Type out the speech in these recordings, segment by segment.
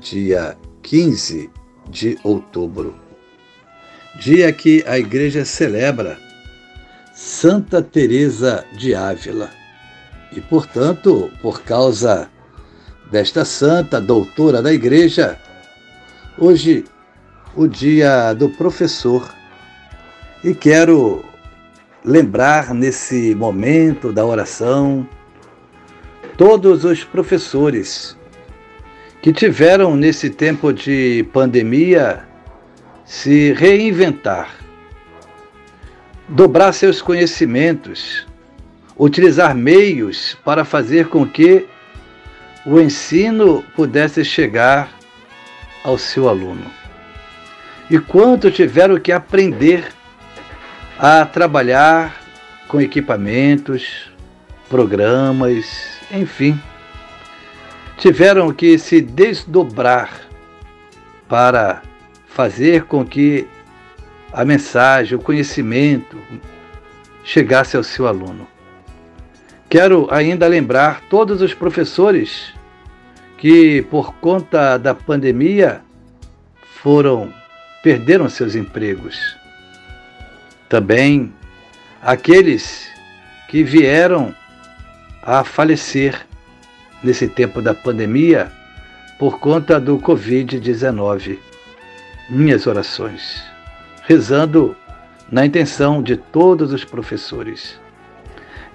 dia 15 de outubro, dia que a igreja celebra Santa Teresa de Ávila. E, portanto, por causa desta santa doutora da igreja, hoje o dia do professor. E quero lembrar nesse momento da oração todos os professores que tiveram nesse tempo de pandemia se reinventar, dobrar seus conhecimentos, utilizar meios para fazer com que o ensino pudesse chegar ao seu aluno. E quanto tiveram que aprender a trabalhar com equipamentos, programas, enfim tiveram que se desdobrar para fazer com que a mensagem, o conhecimento chegasse ao seu aluno. Quero ainda lembrar todos os professores que, por conta da pandemia, foram perderam seus empregos. Também aqueles que vieram a falecer nesse tempo da pandemia por conta do Covid-19. Minhas orações, rezando na intenção de todos os professores.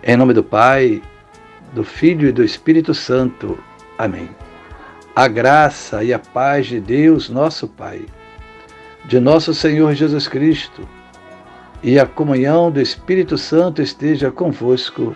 Em nome do Pai, do Filho e do Espírito Santo. Amém. A graça e a paz de Deus, nosso Pai, de nosso Senhor Jesus Cristo e a comunhão do Espírito Santo esteja convosco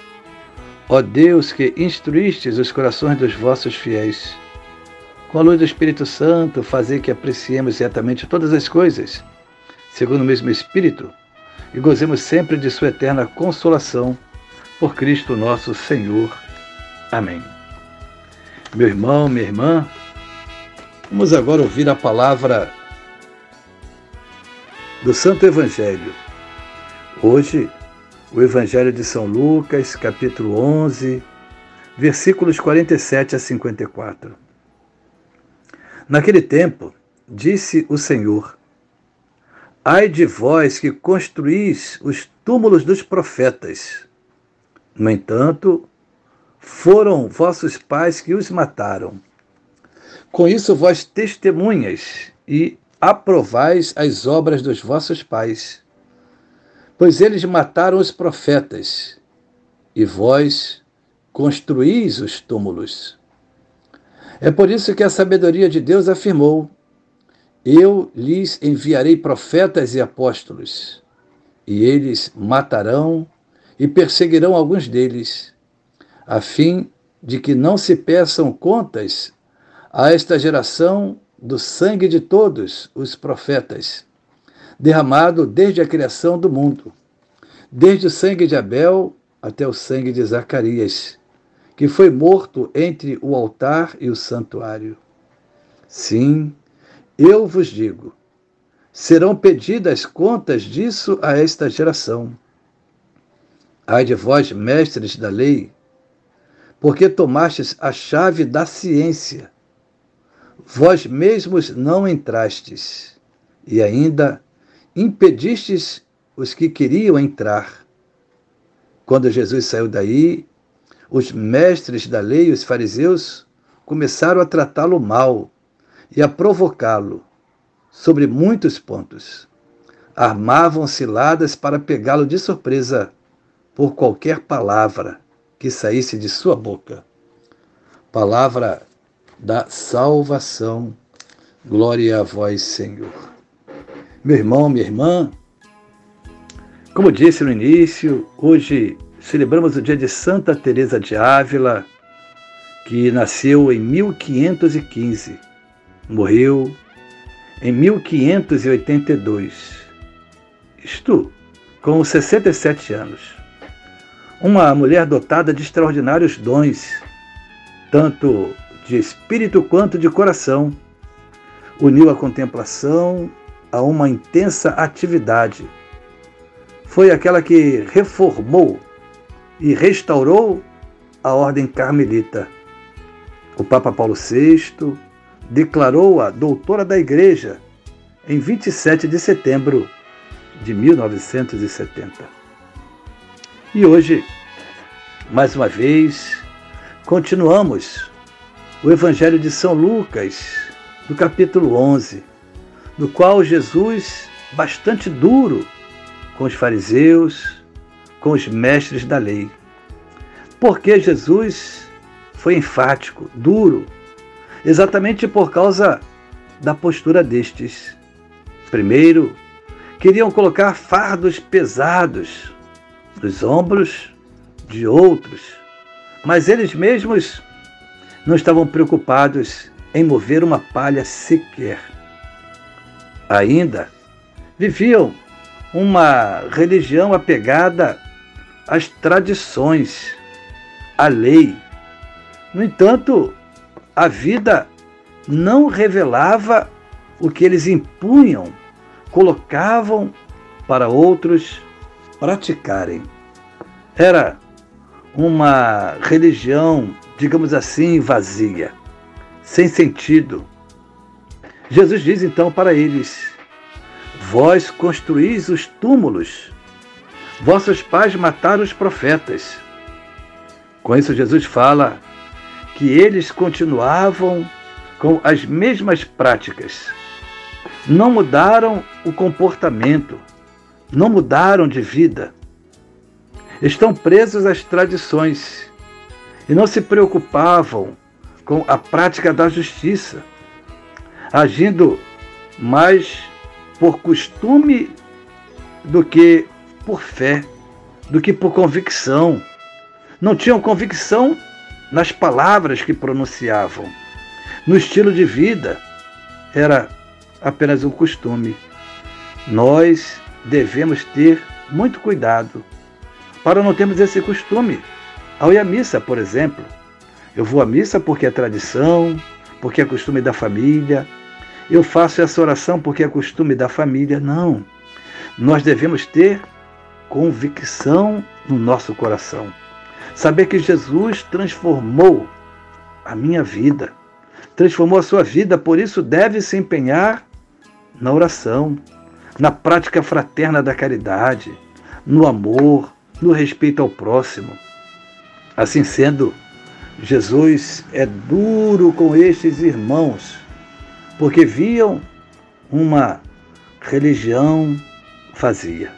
Ó Deus que instruístes os corações dos vossos fiéis, com a luz do Espírito Santo, fazer que apreciemos certamente todas as coisas, segundo o mesmo Espírito, e gozemos sempre de Sua eterna consolação, por Cristo nosso Senhor. Amém. Meu irmão, minha irmã, vamos agora ouvir a palavra do Santo Evangelho. Hoje, o Evangelho de São Lucas, capítulo 11, versículos 47 a 54. Naquele tempo, disse o Senhor: Ai de vós que construís os túmulos dos profetas. No entanto, foram vossos pais que os mataram. Com isso vós testemunhas e aprovais as obras dos vossos pais Pois eles mataram os profetas, e vós construís os túmulos. É por isso que a sabedoria de Deus afirmou: Eu lhes enviarei profetas e apóstolos, e eles matarão e perseguirão alguns deles, a fim de que não se peçam contas a esta geração do sangue de todos os profetas derramado desde a criação do mundo, desde o sangue de Abel até o sangue de Zacarias, que foi morto entre o altar e o santuário. Sim, eu vos digo, serão pedidas contas disso a esta geração. Ai de vós, mestres da lei, porque tomastes a chave da ciência. Vós mesmos não entrastes, e ainda impedistes os que queriam entrar. Quando Jesus saiu daí, os mestres da lei os fariseus começaram a tratá-lo mal e a provocá-lo sobre muitos pontos. armavam ciladas para pegá-lo de surpresa por qualquer palavra que saísse de sua boca. Palavra da salvação. Glória a vós, Senhor. Meu irmão, minha irmã, como disse no início, hoje celebramos o dia de Santa Teresa de Ávila, que nasceu em 1515, morreu em 1582. Isto com 67 anos. Uma mulher dotada de extraordinários dons, tanto de espírito quanto de coração, uniu a contemplação a uma intensa atividade. Foi aquela que reformou e restaurou a ordem carmelita. O Papa Paulo VI declarou-a doutora da Igreja em 27 de setembro de 1970. E hoje, mais uma vez, continuamos o Evangelho de São Lucas, do capítulo 11, no qual Jesus, bastante duro com os fariseus, com os mestres da lei. Porque Jesus foi enfático, duro, exatamente por causa da postura destes. Primeiro, queriam colocar fardos pesados nos ombros de outros, mas eles mesmos não estavam preocupados em mover uma palha sequer. Ainda viviam uma religião apegada às tradições, à lei. No entanto, a vida não revelava o que eles impunham, colocavam para outros praticarem. Era uma religião, digamos assim, vazia, sem sentido. Jesus diz então para eles: Vós construís os túmulos, vossos pais mataram os profetas. Com isso, Jesus fala que eles continuavam com as mesmas práticas. Não mudaram o comportamento, não mudaram de vida. Estão presos às tradições e não se preocupavam com a prática da justiça, agindo mais por costume do que por fé, do que por convicção. Não tinham convicção nas palavras que pronunciavam. No estilo de vida, era apenas um costume. Nós devemos ter muito cuidado para não termos esse costume. Ao ir à missa, por exemplo, eu vou à missa porque é tradição, porque é costume da família. Eu faço essa oração porque é costume da família. Não. Nós devemos ter convicção no nosso coração. Saber que Jesus transformou a minha vida, transformou a sua vida, por isso deve se empenhar na oração, na prática fraterna da caridade, no amor, no respeito ao próximo. Assim sendo, Jesus é duro com estes irmãos, porque viam uma religião vazia.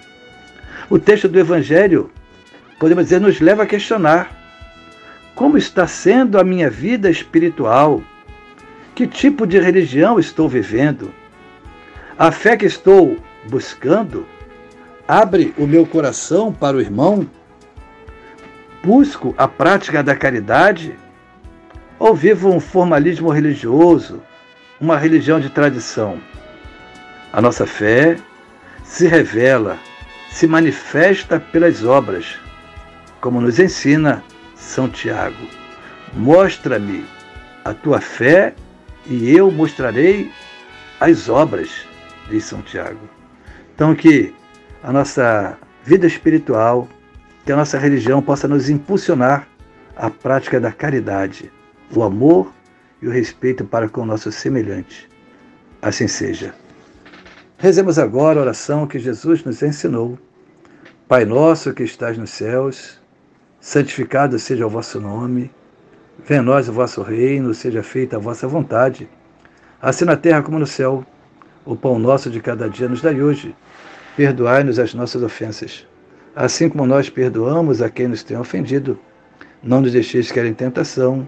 O texto do Evangelho podemos dizer, nos leva a questionar como está sendo a minha vida espiritual? Que tipo de religião estou vivendo? A fé que estou buscando abre o meu coração para o irmão? Busco a prática da caridade? Ou vivo um formalismo religioso, uma religião de tradição? A nossa fé se revela, se manifesta pelas obras como nos ensina São Tiago. Mostra-me a tua fé e eu mostrarei as obras, diz São Tiago. Então, que a nossa vida espiritual, que a nossa religião possa nos impulsionar à prática da caridade, o amor e o respeito para com o nosso semelhante. Assim seja. Rezemos agora a oração que Jesus nos ensinou. Pai nosso que estás nos céus, santificado seja o vosso nome, venha a nós o vosso reino, seja feita a vossa vontade, assim na terra como no céu. O pão nosso de cada dia nos dai hoje. Perdoai-nos as nossas ofensas, assim como nós perdoamos a quem nos tem ofendido. Não nos deixeis cair em tentação,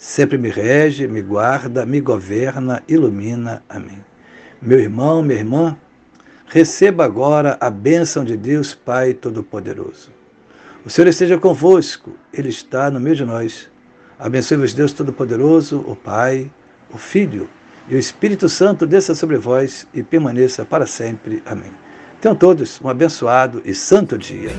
sempre me rege, me guarda, me governa, ilumina. Amém. Meu irmão, minha irmã, receba agora a bênção de Deus Pai Todo-Poderoso. O Senhor esteja convosco, Ele está no meio de nós. Abençoe-vos, Deus Todo-Poderoso, o Pai, o Filho e o Espírito Santo desça sobre vós e permaneça para sempre. Amém. Tenham todos um abençoado e santo dia.